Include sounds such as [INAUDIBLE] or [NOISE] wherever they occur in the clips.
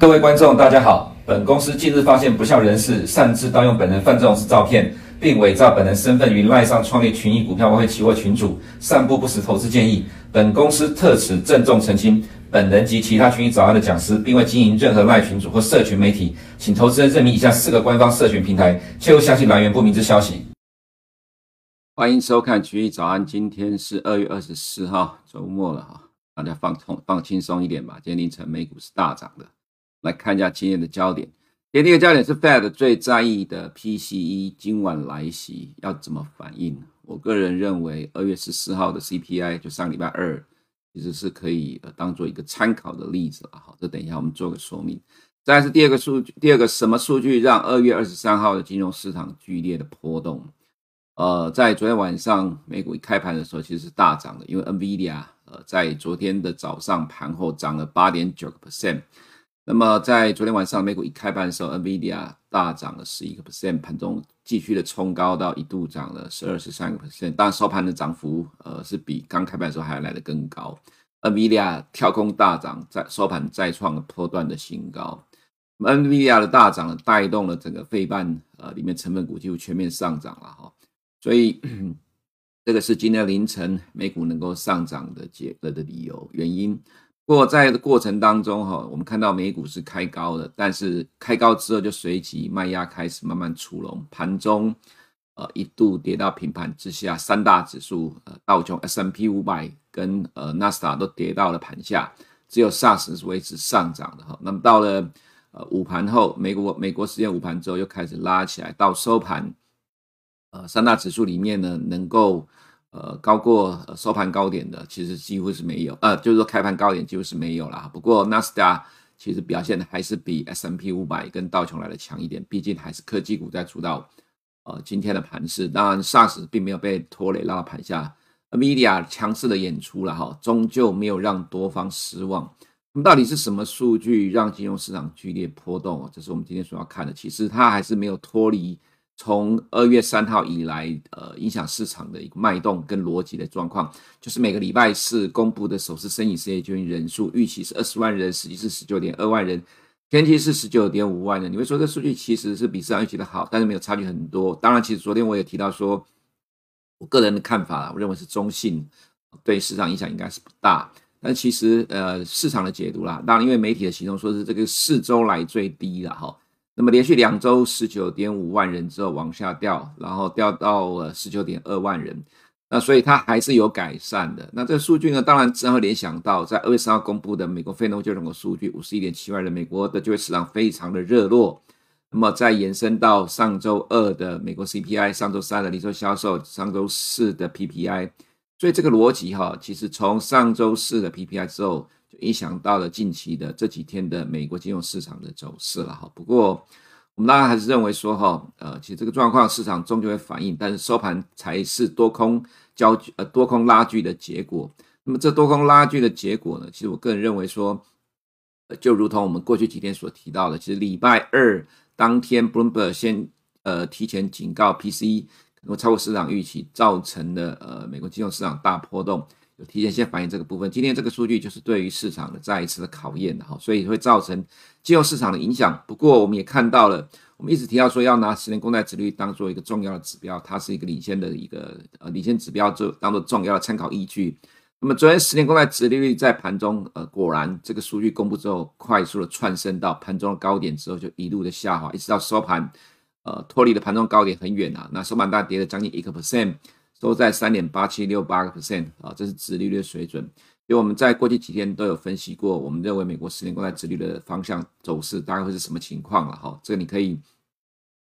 各位观众，大家好。本公司近日发现不肖人士擅自盗用本人范仲式照片，并伪造本人身份于赖上创立群益股票外汇期货群组，散布不实投资建议。本公司特此郑重澄清，本人及其他群益早安的讲师，并未经营任何赖群组或社群媒体，请投资人认明以下四个官方社群平台，切勿相信来源不明之消息。欢迎收看群益早安，今天是二月二十四号，周末了哈，大家放松放轻松一点吧。今天凌晨美股是大涨的。来看一下今天的焦点。今天第一个焦点是 Fed 最在意的 PCE 今晚来袭要怎么反应？我个人认为，二月十四号的 CPI 就上礼拜二，其实是可以呃当做一个参考的例子了。好，这等一下我们做个说明。再是第二个数据，第二个什么数据让二月二十三号的金融市场剧烈的波动？呃，在昨天晚上美股一开盘的时候，其实是大涨的，因为 NVIDIA 呃在昨天的早上盘后涨了八点九个 percent。那么在昨天晚上美股一开盘的时候，NVIDIA 大涨了十一个 percent，盘中继续的冲高到一度涨了十二十三个 percent，当然收盘的涨幅呃是比刚开盘的时候还要来得更高。NVIDIA 跳空大涨，在收盘再创了波段的新高。NVIDIA 的大涨呢，带动了整个费半呃里面成分股几乎全面上涨了哈，所以 [CLEARS THROAT] 这个是今天凌晨美股能够上涨的结合的理由原因。不过在的过程当中，哈，我们看到美股是开高的，但是开高之后就随即卖压开始慢慢出笼，盘中呃一度跌到平盘之下，三大指数呃道琼 S M P 五百跟呃纳斯达都跌到了盘下，只有 SARS 是维持上涨的哈。那么到了呃午盘后，美国美国时间午盘之后又开始拉起来，到收盘，呃三大指数里面呢能够。呃，高过收盘高点的，其实几乎是没有，呃，就是说开盘高点几乎是没有了。不过纳斯达其实表现的还是比 S M P 五百跟道琼来的强一点，毕竟还是科技股在主导呃今天的盘势。当然，SARS 并没有被拖累拉到盘下，NVIDIA 强势的演出了哈，终究没有让多方失望。那么到底是什么数据让金融市场剧烈波动？这是我们今天所要看的。其实它还是没有脱离。从二月三号以来，呃，影响市场的一个脉动跟逻辑的状况，就是每个礼拜四公布的首次申请失业救济人数，预期是二十万人，实际是十九点二万人，前期是十九点五万人。你会说这数据其实是比市场预期的好，但是没有差距很多。当然，其实昨天我也提到说，我个人的看法，我认为是中性，对市场影响应该是不大。但其实，呃，市场的解读啦，当然因为媒体的形容说是这个四周来最低了哈。那么连续两周十九点五万人之后往下掉，然后掉到了十九点二万人，那所以它还是有改善的。那这个数据呢，当然只会联想到在二月三号公布的美国非农就业人口数据五十一点七万人，美国的就业市场非常的热络。那么再延伸到上周二的美国 CPI，上周三的零售销售，上周四的 PPI，所以这个逻辑哈，其实从上周四的 PPI 之后。影响到了近期的这几天的美国金融市场的走势了哈。不过我们当然还是认为说哈，呃，其实这个状况市场终究会反应，但是收盘才是多空交呃多空拉锯的结果。那么这多空拉锯的结果呢，其实我个人认为说，就如同我们过去几天所提到的，其实礼拜二当天 Bloomberg 先呃提前警告 PCE 可能超过市场预期，造成的呃美国金融市场大波动。有提前先反映这个部分，今天这个数据就是对于市场的再一次的考验哈，所以会造成金融市场的影响。不过我们也看到了，我们一直提到说要拿十年公债殖利率当做一个重要的指标，它是一个领先的一个呃领先指标，就当做重要的参考依据。那么昨天十年公债殖利率在盘中呃果然这个数据公布之后，快速的窜升到盘中的高点之后，就一路的下滑，一直到收盘，呃脱离了盘中高点很远啊，那收盘大跌了将近一个 percent。都在三点八七六八个 percent 啊，这是殖利率水准。因为我们在过去几天都有分析过，我们认为美国十年公债殖利率的方向走势大概会是什么情况了哈。这个你可以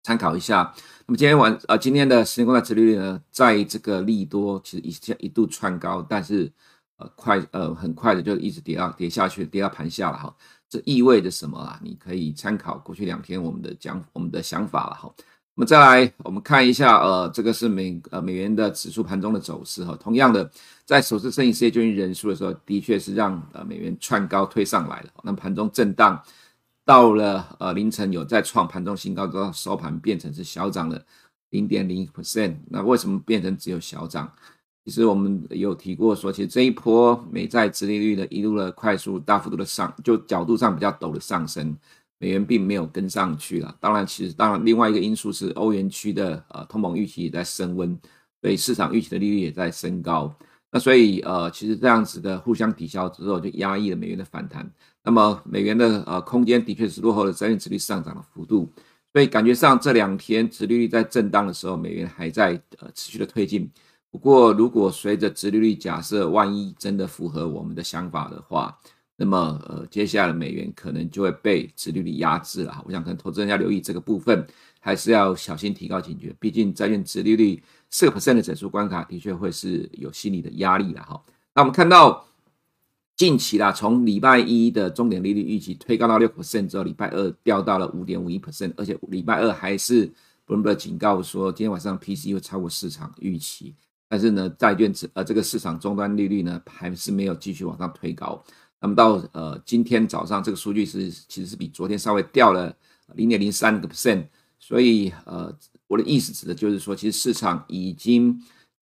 参考一下。那么今天晚呃今天的十年公债殖利率呢，在这个利多其实一下一度窜高，但是呃快呃很快的就一直跌到跌下去，跌到盘下了哈。这意味着什么啊？你可以参考过去两天我们的讲我们的想法了哈。那么再来，我们看一下，呃，这个是美呃美元的指数盘中的走势哈。同样的，在首次申请失业救济人数的时候，的确是让呃美元窜高推上来了。那盘中震荡到了呃凌晨有再创盘中新高，到收盘变成是小涨了零点零一 percent。那为什么变成只有小涨？其实我们有提过说，其实这一波美债殖利率的一路的快速大幅度的上，就角度上比较陡的上升，美元并没有跟上去了。当然，其实当然另外一个因素是欧元区的呃通膨预期也在升温，所以市场预期的利率也在升高。那所以呃，其实这样子的互相抵消之后，就压抑了美元的反弹。那么美元的呃空间的确是落后了债券殖率上涨的幅度。所以感觉上这两天殖利率在震荡的时候，美元还在呃持续的推进。不过，如果随着殖利率假设万一真的符合我们的想法的话，那么呃，接下来美元可能就会被殖利率压制了。我想可能投资人要留意这个部分，还是要小心提高警觉。毕竟债券殖利率四个 percent 的整数关卡的确会是有心理的压力了哈。那我们看到近期啦，从礼拜一的重点利率预期推高到六 percent 之后，礼拜二掉到了五点五一 percent，而且礼拜二还是布伦伯警告说，今天晚上 PC 会超过市场预期。但是呢，债券值呃这个市场终端利率呢还是没有继续往上推高。那么到呃今天早上这个数据是其实是比昨天稍微掉了零点零三个 percent。所以呃我的意思指的就是说，其实市场已经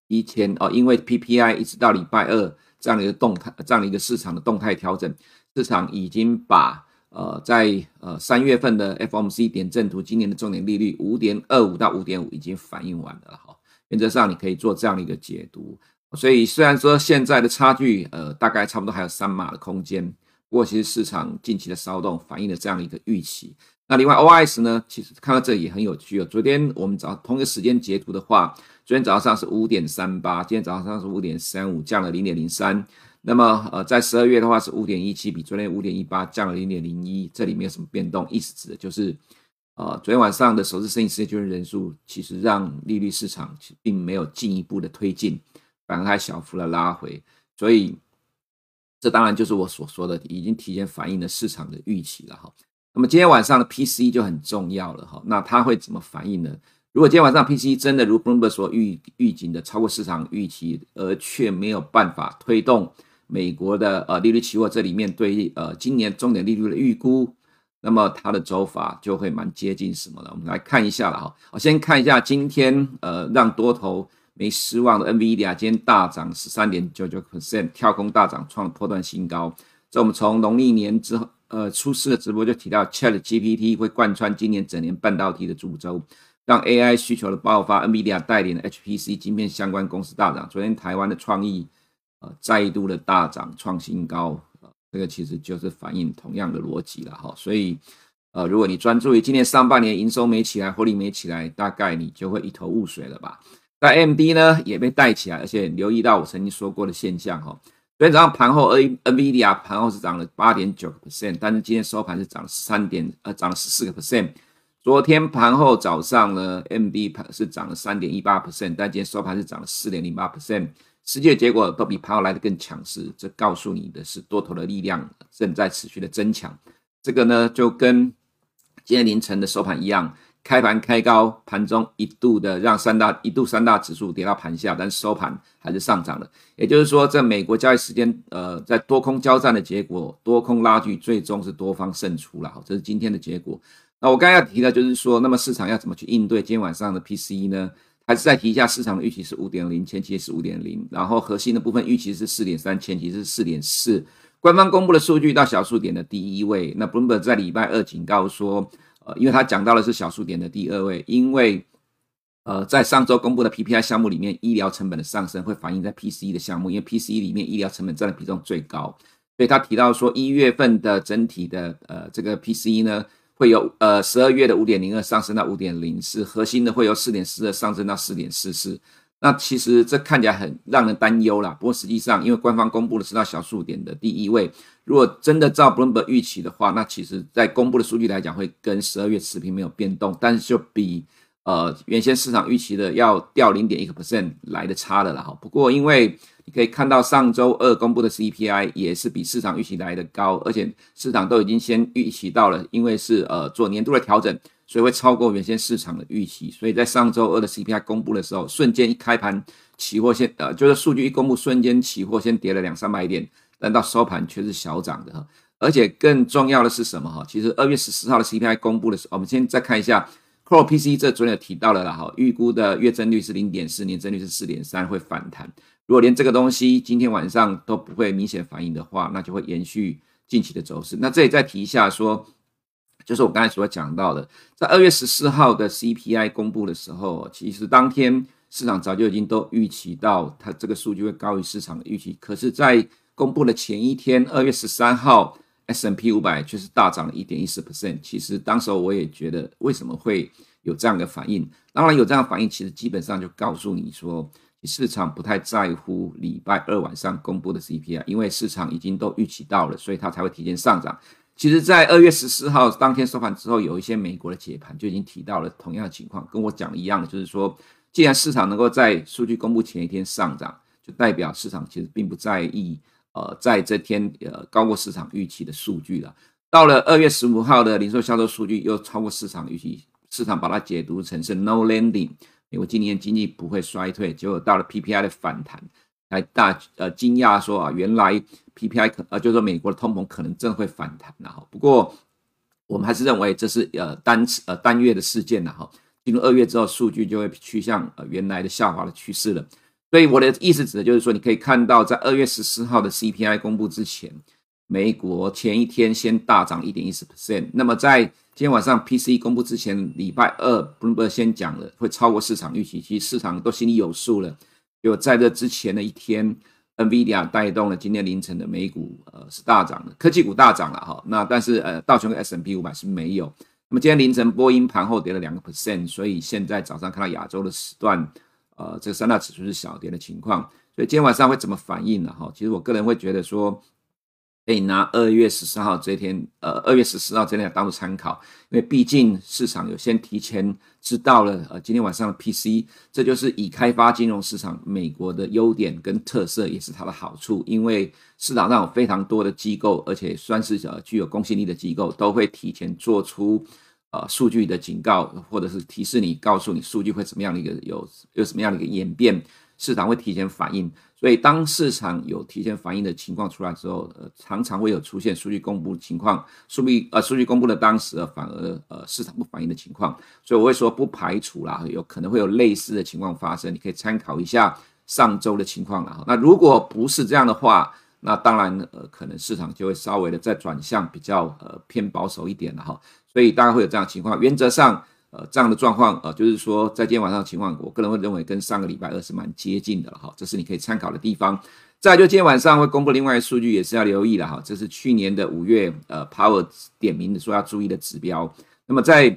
提前哦，因为 PPI 一直到礼拜二这样的一个动态，这样的一个市场的动态调整，市场已经把呃在呃三月份的 FOMC 点阵图今年的重点利率五点二五到五点五已经反映完了哈。原则上，你可以做这样的一个解读。所以，虽然说现在的差距，呃，大概差不多还有三码的空间，不过其实市场近期的骚动反映了这样的一个预期。那另外，OIS 呢，其实看到这也很有趣哦。昨天我们早同一个时间截图的话，昨天早上是五点三八，今天早上是五点三五，降了零点零三。那么，呃，在十二月的话是五点一七，比昨天五点一八降了零点零一，这里没有什么变动，意思指的就是。呃，昨天晚上的首次申请失业救济人数，其实让利率市场其并没有进一步的推进，反而还小幅的拉回，所以这当然就是我所说的，已经提前反映了市场的预期了哈。那么今天晚上的 PCE 就很重要了哈，那它会怎么反应呢？如果今天晚上 PCE 真的如 Bloomberg 所预预警的超过市场预期，而却没有办法推动美国的呃利率期货这里面对呃今年重点利率的预估。那么它的走法就会蛮接近什么呢？我们来看一下了哈。我先看一下今天呃让多头没失望的 NVIDIA 今天大涨十三点九九 percent，跳空大涨创了破断新高。这我们从农历年之后呃出事的直播就提到 ChatGPT 会贯穿今年整年半导体的主轴，让 AI 需求的爆发，NVIDIA 带领的 HPC 晶片相关公司大涨。昨天台湾的创意呃再度的大涨创新高。这个其实就是反映同样的逻辑了哈，所以，呃，如果你专注于今年上半年营收没起来，获利没起来，大概你就会一头雾水了吧。那 MD 呢也被带起来，而且留意到我曾经说过的现象哈，昨天早上盘后，NVIDIA 盘后是涨了八点九个 percent，但是今天收盘是涨了三点呃涨了十四个 percent。昨天盘后早上呢，MD 盘是涨了三点一八 percent，但今天收盘是涨了四点零八 percent。实际的结果都比盘后来的更强势，这告诉你的是多头的力量正在持续的增强。这个呢，就跟今天凌晨的收盘一样，开盘开高，盘中一度的让三大一度三大指数跌到盘下，但收盘还是上涨的。也就是说，在美国交易时间，呃，在多空交战的结果，多空拉锯，最终是多方胜出了。这是今天的结果。那我刚才要提的就是说，那么市场要怎么去应对今天晚上的 PCE 呢？还是再提一下，市场的预期是五点零，前期是五点零，然后核心的部分预期是四点三，前期是四点四。官方公布的数据到小数点的第一位。那 Bloomberg 在礼拜二警告说，因为他讲到的是小数点的第二位，因为呃，在上周公布的 PPI 项目里面，医疗成本的上升会反映在 PCE 的项目，因为 PCE 里面医疗成本占的比重最高，所以他提到说，一月份的整体的呃这个 PCE 呢。会有呃十二月的五点零二上升到五点零四，核心的会由四点四二上升到四点四四。那其实这看起来很让人担忧啦。不过实际上，因为官方公布的是到小数点的第一位，如果真的照 Bloomberg 预期的话，那其实在公布的数据来讲，会跟十二月持平没有变动，但是就比呃原先市场预期的要掉零点一个 percent 来的差的了哈。不过因为你可以看到上周二公布的 CPI 也是比市场预期来的高，而且市场都已经先预期到了，因为是呃做年度的调整，所以会超过原先市场的预期。所以在上周二的 CPI 公布的时候，瞬间一开盘，期货先呃就是数据一公布，瞬间期货先跌了两三百点，但到收盘却是小涨的。而且更重要的是什么哈？其实二月十四号的 CPI 公布的时候，我们先再看一下 Core P C 这昨天有提到了啦，哈，预估的月增率是零点四，年增率是四点三，会反弹。如果连这个东西今天晚上都不会明显反应的话，那就会延续近期的走势。那这里再提一下说，就是我刚才所讲到的，在二月十四号的 CPI 公布的时候，其实当天市场早就已经都预期到它这个数据会高于市场的预期。可是，在公布的前一天，二月十三号，S&P 五百却是大涨了一点一四 percent。其实当时我也觉得，为什么会有这样的反应？当然有这样的反应，其实基本上就告诉你说。市场不太在乎礼拜二晚上公布的 CPI，因为市场已经都预期到了，所以它才会提前上涨。其实，在二月十四号当天收盘之后，有一些美国的解盘就已经提到了同样的情况，跟我讲的一样的，就是说，既然市场能够在数据公布前一天上涨，就代表市场其实并不在意，呃，在这天呃高过市场预期的数据了。到了二月十五号的零售销售数据又超过市场预期，市场把它解读成是 no landing。美国今年经济不会衰退，结果到了 PPI 的反弹，还大呃惊讶说啊，原来 PPI 可呃就是美国的通膨可能真的会反弹了哈。不过我们还是认为这是呃单次呃单月的事件了哈。进入二月之后，数据就会趋向呃原来的下滑的趋势了。所以我的意思指的就是说，你可以看到在二月十四号的 CPI 公布之前，美国前一天先大涨一点一四 percent，那么在今天晚上 PCE 公布之前，礼拜二 Bloomberg 先讲了会超过市场预期，其实市场都心里有数了。就在这之前的一天，NVIDIA 带动了今天凌晨的美股，呃是大涨的，科技股大涨了哈。那但是呃道琼跟 S&P 五百是没有。那么今天凌晨波音盘后跌了两个 percent，所以现在早上看到亚洲的时段，呃这三大指数是小跌的情况。所以今天晚上会怎么反应呢？哈，其实我个人会觉得说。可以拿二月十四号这一天，呃，二月十四号这天当做参考，因为毕竟市场有先提前知道了，呃，今天晚上的 PC，这就是已开发金融市场美国的优点跟特色，也是它的好处，因为市场上有非常多的机构，而且算是呃具有公信力的机构，都会提前做出呃数据的警告，或者是提示你，告诉你数据会怎么样的一个有有什么样的一个演变。市场会提前反应，所以当市场有提前反应的情况出来之后，呃，常常会有出现数据公布的情况，数据呃数据公布的当时反而呃市场不反应的情况，所以我会说不排除啦，有可能会有类似的情况发生，你可以参考一下上周的情况啦。那如果不是这样的话，那当然呃可能市场就会稍微的再转向比较呃偏保守一点了哈，所以大概会有这样的情况，原则上。呃，这样的状况，呃，就是说，在今天晚上的情况，我个人会认为跟上个礼拜二是蛮接近的了哈，这是你可以参考的地方。再就今天晚上会公布另外一个数据，也是要留意的哈，这是去年的五月，呃，Power 点名的说要注意的指标。那么在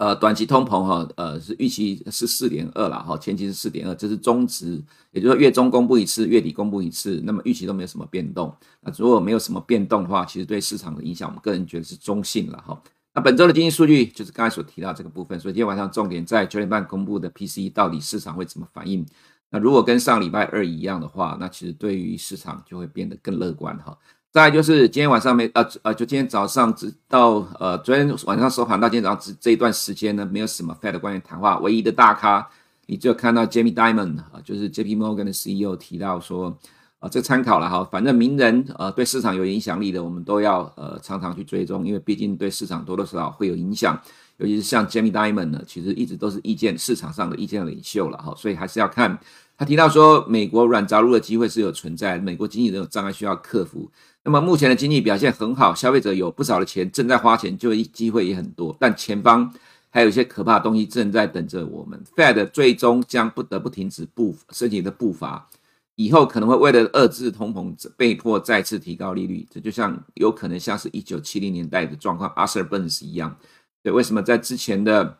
呃短期通膨哈，呃是预期是四点二了哈，前期是四点二，这是中值，也就是说月中公布一次，月底公布一次，那么预期都没有什么变动。那如果没有什么变动的话，其实对市场的影响，我们个人觉得是中性了哈。那本周的经济数据就是刚才所提到这个部分，所以今天晚上重点在九点半公布的 PCE，到底市场会怎么反应？那如果跟上礼拜二一样的话，那其实对于市场就会变得更乐观哈。再就是今天晚上没呃呃，就今天早上直到呃昨天晚上收盘到今天早上这这一段时间呢，没有什么 Fed 的关于谈话，唯一的大咖，你就看到 Jamie Dimon 啊，就是 JP Morgan 的 CEO 提到说。啊，这参考了哈，反正名人呃对市场有影响力的，我们都要呃常常去追踪，因为毕竟对市场多多少少会有影响。尤其是像 Jamie Dimon 呢，其实一直都是意见市场上的意见领袖了哈，所以还是要看他提到说，美国软着陆的机会是有存在，美国经济仍有障碍需要克服。那么目前的经济表现很好，消费者有不少的钱正在花钱，就业机会也很多，但前方还有一些可怕的东西正在等着我们。Fed 最终将不得不停止步升息的步伐。以后可能会为了遏制通膨，被迫再次提高利率，这就像有可能像是一九七零年代的状况，Arthur Burns 一样。对，为什么在之前的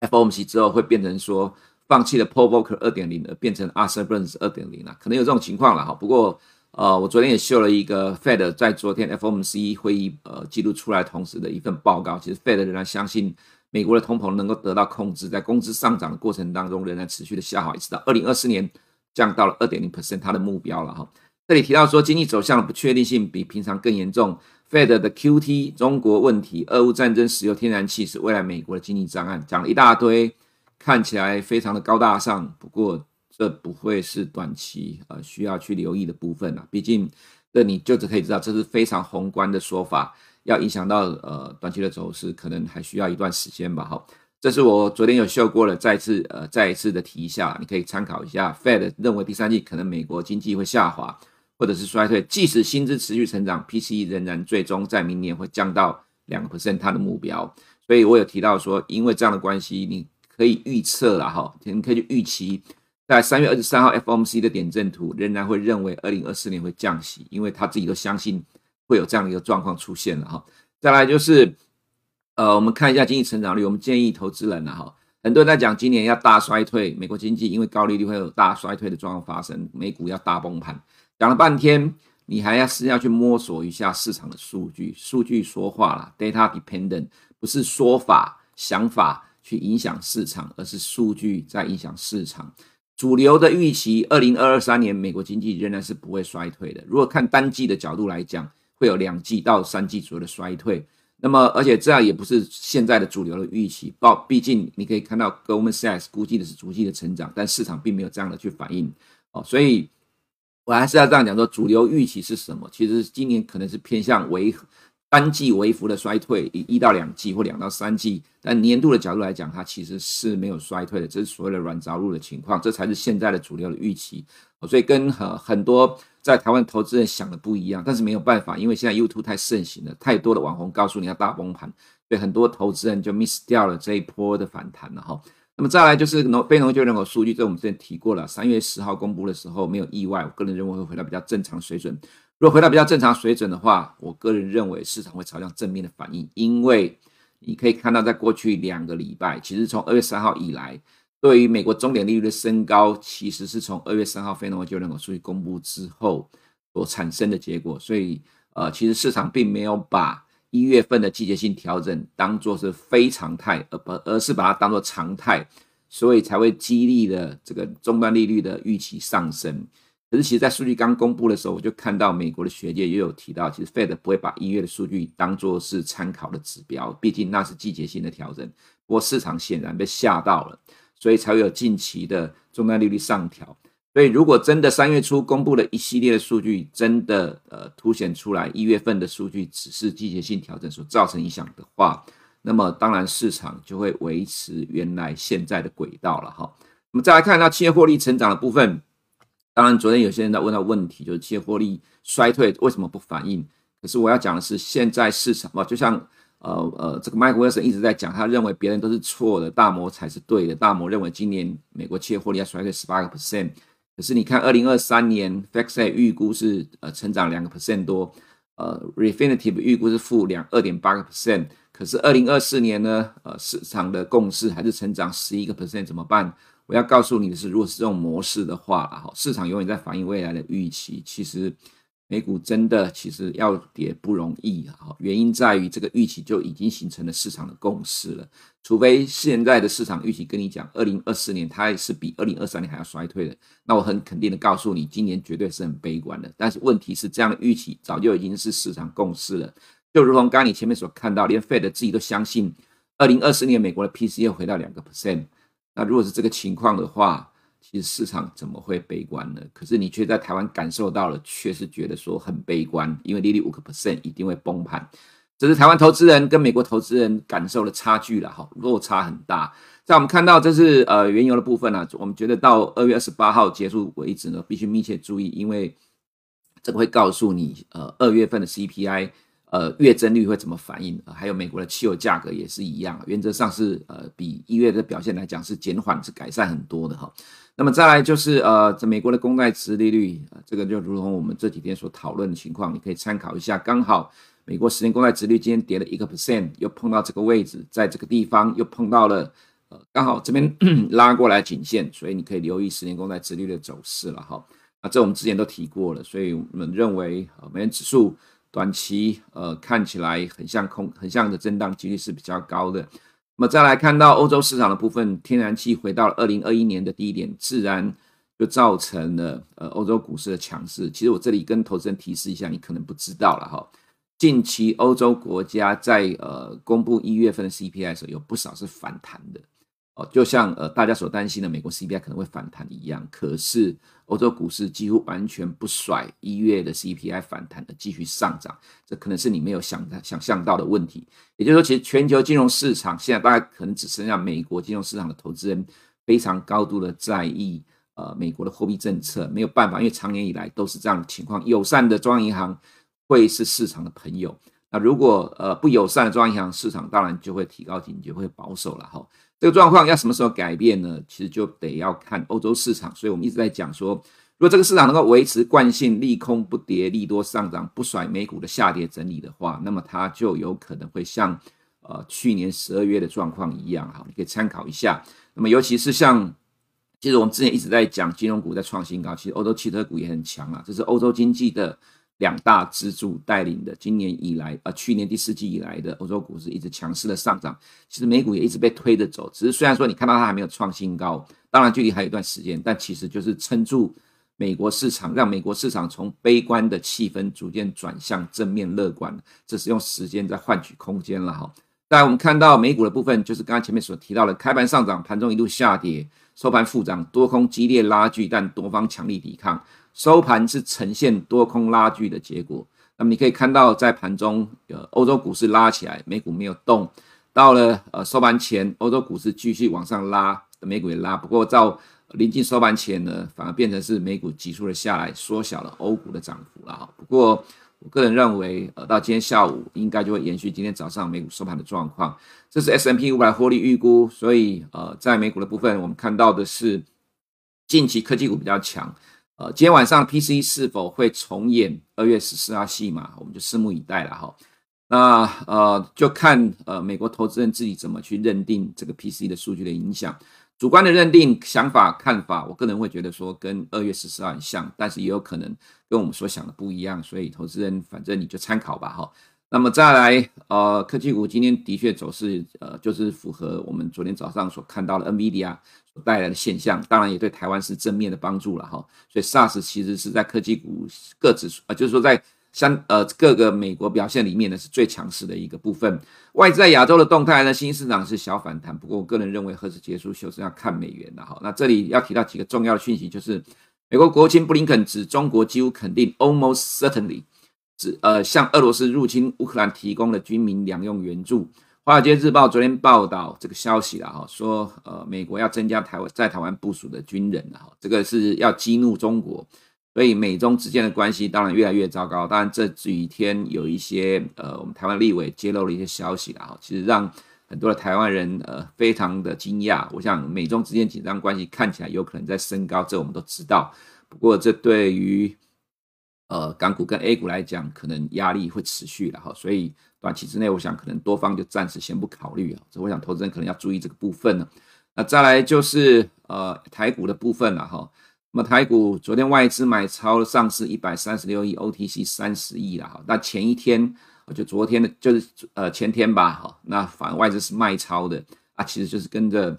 FOMC 之后会变成说放弃了 Paul Volcker 二点零，而变成 Arthur Burns 二点零了？可能有这种情况了哈。不过呃，我昨天也秀了一个 Fed 在昨天 FOMC 会议呃记录出来同时的一份报告，其实 Fed 仍然相信美国的通膨能够得到控制，在工资上涨的过程当中仍然持续的下滑，一直到二零二四年。降到了二点零 percent，它的目标了哈。这里提到说，经济走向的不确定性比平常更严重。Fed 的 QT、中国问题、俄乌战争、石油、天然气是未来美国的经济障碍，讲了一大堆，看起来非常的高大上。不过，这不会是短期呃需要去留意的部分了。毕竟，这你就只可以知道，这是非常宏观的说法，要影响到呃短期的走势，可能还需要一段时间吧。哈。这是我昨天有秀过了，再次呃再一次的提一下，你可以参考一下。Fed 认为第三季可能美国经济会下滑，或者是衰退，即使薪资持续成长，PCE 仍然最终在明年会降到两个 percent，它的目标。所以我有提到说，因为这样的关系，你可以预测了哈，你可以去预期，在三月二十三号 FOMC 的点阵图仍然会认为二零二四年会降息，因为他自己都相信会有这样的一个状况出现了哈。再来就是。呃，我们看一下经济成长率。我们建议投资人呢，哈，很多人在讲今年要大衰退，美国经济因为高利率会有大衰退的状况发生，美股要大崩盘。讲了半天，你还要是要去摸索一下市场的数据，数据说话了，data dependent，不是说法、想法去影响市场，而是数据在影响市场。主流的预期，二零二二三年美国经济仍然是不会衰退的。如果看单季的角度来讲，会有两季到三季左右的衰退。那么，而且这样也不是现在的主流的预期。报，毕竟你可以看到 Goldman Sachs 估计的是逐季的成长，但市场并没有这样的去反应。哦，所以我还是要这样讲说，主流预期是什么？其实今年可能是偏向微单季微幅的衰退，以一到两季或两到三季。但年度的角度来讲，它其实是没有衰退的，这是所谓的软着陆的情况，这才是现在的主流的预期。所以跟很很多。在台湾投资人想的不一样，但是没有办法，因为现在 YouTube 太盛行了，太多的网红告诉你要大崩盘，所以很多投资人就 miss 掉了这一波的反弹了哈。那么再来就是农非农就业人口数据，这我们之前提过了，三月十号公布的时候没有意外，我个人认为会回到比较正常水准。如果回到比较正常水准的话，我个人认为市场会朝向正面的反应，因为你可以看到在过去两个礼拜，其实从二月三号以来。对于美国终点利率的升高，其实是从二月三号非农就业人口数据公布之后所产生的结果。所以，呃，其实市场并没有把一月份的季节性调整当作是非常态，而不而是把它当作常态，所以才会激励的这个终端利率的预期上升。可是，其实，在数据刚公布的时候，我就看到美国的学界也有提到，其实 Fed 不会把一月的数据当作是参考的指标，毕竟那是季节性的调整。不过，市场显然被吓到了。所以才会有近期的终端利率上调。所以如果真的三月初公布了一系列的数据，真的呃凸显出来一月份的数据只是季节性调整所造成影响的话，那么当然市场就会维持原来现在的轨道了哈。我们再来看到企业获利成长的部分，当然昨天有些人在问到问题，就是企业获利衰退为什么不反应？可是我要讲的是现在市场嘛，就像。呃呃，这个 Mike Wilson 一直在讲，他认为别人都是错的，大摩才是对的。大摩认为今年美国企业获利要衰退十八个 percent，可是你看二零二三年 fixate 预估是呃成长两个 percent 多，呃 Refinitiv 预估是负两二点八个 percent，可是二零二四年呢，呃市场的共识还是成长十一个 percent，怎么办？我要告诉你的是，如果是这种模式的话，哈，市场永远在反映未来的预期，其实。美股真的其实要跌不容易啊，原因在于这个预期就已经形成了市场的共识了。除非现在的市场预期跟你讲，二零二四年它也是比二零二三年还要衰退的，那我很肯定的告诉你，今年绝对是很悲观的。但是问题是，这样的预期早就已经是市场共识了。就如同刚刚你前面所看到，连 Fed 自己都相信，二零二四年美国的 PCE 回到两个 percent。那如果是这个情况的话，其实市场怎么会悲观呢？可是你却在台湾感受到了，却是觉得说很悲观，因为利率五个 percent 一定会崩盘，这是台湾投资人跟美国投资人感受的差距了哈，落差很大。在我们看到这是呃原油的部分呢、啊，我们觉得到二月二十八号结束为止呢，必须密切注意，因为这个会告诉你呃二月份的 CPI。呃，月增率会怎么反应？呃，还有美国的汽油价格也是一样，原则上是呃比一月的表现来讲是减缓，是改善很多的哈。那么再来就是呃，这美国的公债殖利率，呃，这个就如同我们这几天所讨论的情况，你可以参考一下。刚好美国十年公债殖率今天跌了一个 percent，又碰到这个位置，在这个地方又碰到了呃，刚好这边 [COUGHS] 拉过来颈线，所以你可以留意十年公债殖率的走势了哈。那这我们之前都提过了，所以我们认为呃美元指数。短期呃看起来很像空，很像的震荡几率是比较高的。那么再来看到欧洲市场的部分，天然气回到了二零二一年的低点，自然就造成了呃欧洲股市的强势。其实我这里跟投资人提示一下，你可能不知道了哈。近期欧洲国家在呃公布一月份的 CPI 的时候，有不少是反弹的。哦，就像呃大家所担心的美国 CPI 可能会反弹一样，可是欧洲股市几乎完全不甩一月的 CPI 反弹的继续上涨，这可能是你没有想想象到的问题。也就是说，其实全球金融市场现在大概可能只剩下美国金融市场的投资人非常高度的在意呃美国的货币政策，没有办法，因为长年以来都是这样的情况。友善的中央银行会是市场的朋友，那如果呃不友善的中央银行，市场当然就会提高警觉，会保守了哈。这个状况要什么时候改变呢？其实就得要看欧洲市场，所以我们一直在讲说，如果这个市场能够维持惯性利空不跌、利多上涨，不甩美股的下跌整理的话，那么它就有可能会像呃去年十二月的状况一样，哈，你可以参考一下。那么尤其是像，其实我们之前一直在讲金融股在创新高，其实欧洲汽车股也很强啊，这是欧洲经济的。两大支柱带领的，今年以来，呃，去年第四季以来的欧洲股市一直强势的上涨，其实美股也一直被推着走。只是虽然说你看到它还没有创新高，当然距离还有一段时间，但其实就是撑住美国市场，让美国市场从悲观的气氛逐渐转向正面乐观，这是用时间在换取空间了哈。当然我们看到美股的部分，就是刚刚前面所提到的，开盘上涨，盘中一度下跌，收盘复涨，多空激烈拉锯，但多方强力抵抗。收盘是呈现多空拉锯的结果。那么你可以看到，在盘中，呃，欧洲股市拉起来，美股没有动。到了呃收盘前，欧洲股市继续往上拉，美股也拉。不过到临近收盘前呢，反而变成是美股急速的下来，缩小了欧股的涨幅了。不过我个人认为，呃，到今天下午应该就会延续今天早上美股收盘的状况。这是 S M P 五百获利预估，所以呃，在美股的部分，我们看到的是近期科技股比较强。呃，今天晚上 P C 是否会重演二月十四号戏码，我们就拭目以待了哈。那呃，就看呃美国投资人自己怎么去认定这个 P C 的数据的影响。主观的认定想法看法，我个人会觉得说跟二月十四号很像，但是也有可能跟我们所想的不一样。所以投资人反正你就参考吧哈。那么再来呃，科技股今天的确走势呃就是符合我们昨天早上所看到的 NVIDIA。所带来的现象，当然也对台湾是正面的帮助了哈。所以 SARS 其实是在科技股各指数，呃，就是说在相呃各个美国表现里面呢，是最强势的一个部分。外资在亚洲的动态呢，新兴市场是小反弹，不过我个人认为何时结束，就是要看美元的哈。那这里要提到几个重要的讯息，就是美国国务卿布林肯指中国几乎肯定 （almost certainly） 指呃向俄罗斯入侵乌克兰提供了军民两用援助。《华尔街日报》昨天报道这个消息了哈，说呃美国要增加台湾在台湾部署的军人了哈，这个是要激怒中国，所以美中之间的关系当然越来越糟糕。当然这几天有一些呃我们台湾立委揭露了一些消息了哈，其实让很多的台湾人呃非常的惊讶。我想美中之间紧张关系看起来有可能在升高，这我们都知道。不过这对于呃港股跟 A 股来讲，可能压力会持续了哈，所以。短期之内，我想可能多方就暂时先不考虑啊，这我想投资人可能要注意这个部分呢。那再来就是呃台股的部分了哈。那么台股昨天外资买超上市一百三十六亿，OTC 三十亿了哈。那前一天就昨天的，就是呃前天吧哈。那反而外资是卖超的啊，其实就是跟着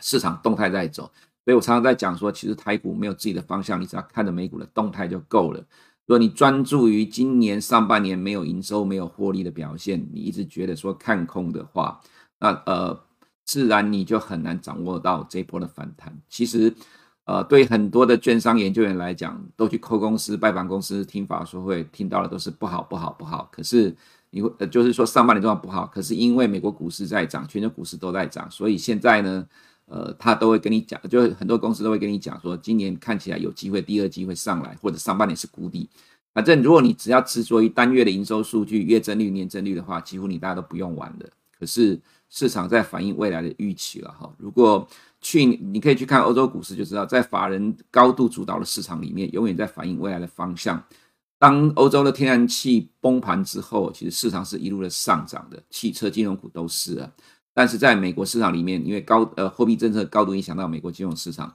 市场动态在走。所以我常常在讲说，其实台股没有自己的方向，你只要看着美股的动态就够了。如果你专注于今年上半年没有营收、没有获利的表现，你一直觉得说看空的话，那呃，自然你就很难掌握到这波的反弹。其实，呃，对很多的券商研究员来讲，都去扣公司、拜访公司、听法说会，听到的都是不好、不好、不好。可是你会，就是说上半年状况不好，可是因为美国股市在涨，全球股市都在涨，所以现在呢。呃，他都会跟你讲，就很多公司都会跟你讲说，今年看起来有机会，第二季会上来，或者上半年是谷底。反正如果你只要执着于单月的营收数据、月增率、年增率的话，几乎你大家都不用玩的。可是市场在反映未来的预期了哈。如果去你可以去看欧洲股市就知道，在法人高度主导的市场里面，永远在反映未来的方向。当欧洲的天然气崩盘之后，其实市场是一路的上涨的，汽车、金融股都是啊。但是在美国市场里面，因为高呃货币政策高度影响到美国金融市场，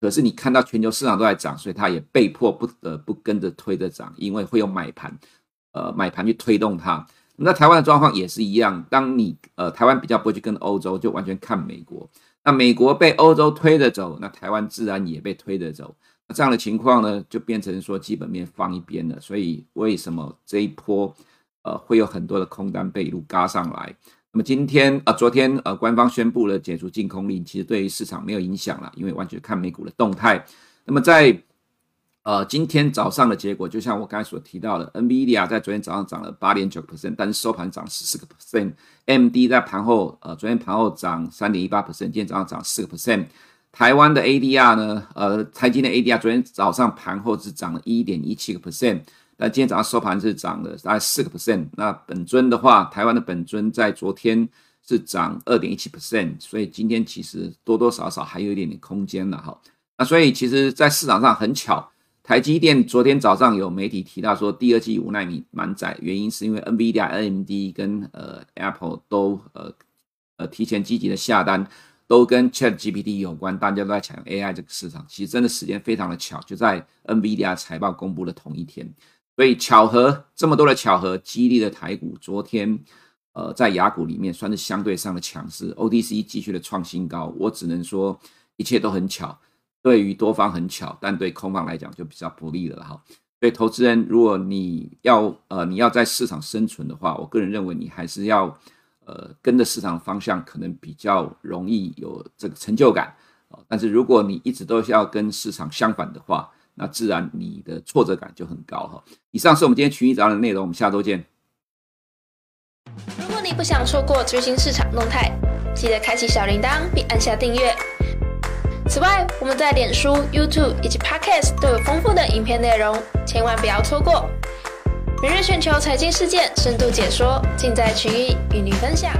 可是你看到全球市场都在涨，所以它也被迫不得不跟着推着涨，因为会有买盘，呃买盘去推动它。那台湾的状况也是一样，当你呃台湾比较不会去跟欧洲，就完全看美国。那美国被欧洲推着走，那台湾自然也被推着走。那这样的情况呢，就变成说基本面放一边了。所以为什么这一波呃会有很多的空单被一路嘎上来？那么今天啊，昨天呃，官方宣布了解除禁空令，其实对于市场没有影响了，因为完全看美股的动态。那么在呃今天早上的结果，就像我刚才所提到的，NVIDIA 在昨天早上涨了八点九个 percent，但是收盘涨十四个 percent。MD 在盘后呃昨天盘后涨三点一八 percent，今天早上涨四个 percent。台湾的 ADR 呢，呃，台积的 ADR 昨天早上盘后只涨了一点一七个 percent。那今天早上收盘是涨了大概四个 percent。那本尊的话，台湾的本尊在昨天是涨二点一七 percent，所以今天其实多多少少还有一点点空间了哈。那所以其实，在市场上很巧，台积电昨天早上有媒体提到说，第二季五奈米满载，原因是因为 NVIDIA、AMD 跟呃 Apple 都呃呃提前积极的下单，都跟 ChatGPT 有关，大家都在抢 AI 这个市场。其实真的时间非常的巧，就在 NVIDIA 财报公布的同一天。所以巧合，这么多的巧合，激励了台股。昨天，呃，在雅股里面算是相对上的强势，ODC 继续的创新高。我只能说，一切都很巧，对于多方很巧，但对空方来讲就比较不利了哈。所以，投资人，如果你要呃你要在市场生存的话，我个人认为你还是要呃跟着市场方向，可能比较容易有这个成就感。但是如果你一直都是要跟市场相反的话，那自然你的挫折感就很高哈。以上是我们今天群益早安的内容，我们下周见。如果你不想错过最新市场动态，记得开启小铃铛并按下订阅。此外，我们在脸书、YouTube 以及 Podcast 都有丰富的影片内容，千万不要错过。每日全球财经事件深度解说，尽在群益与你分享。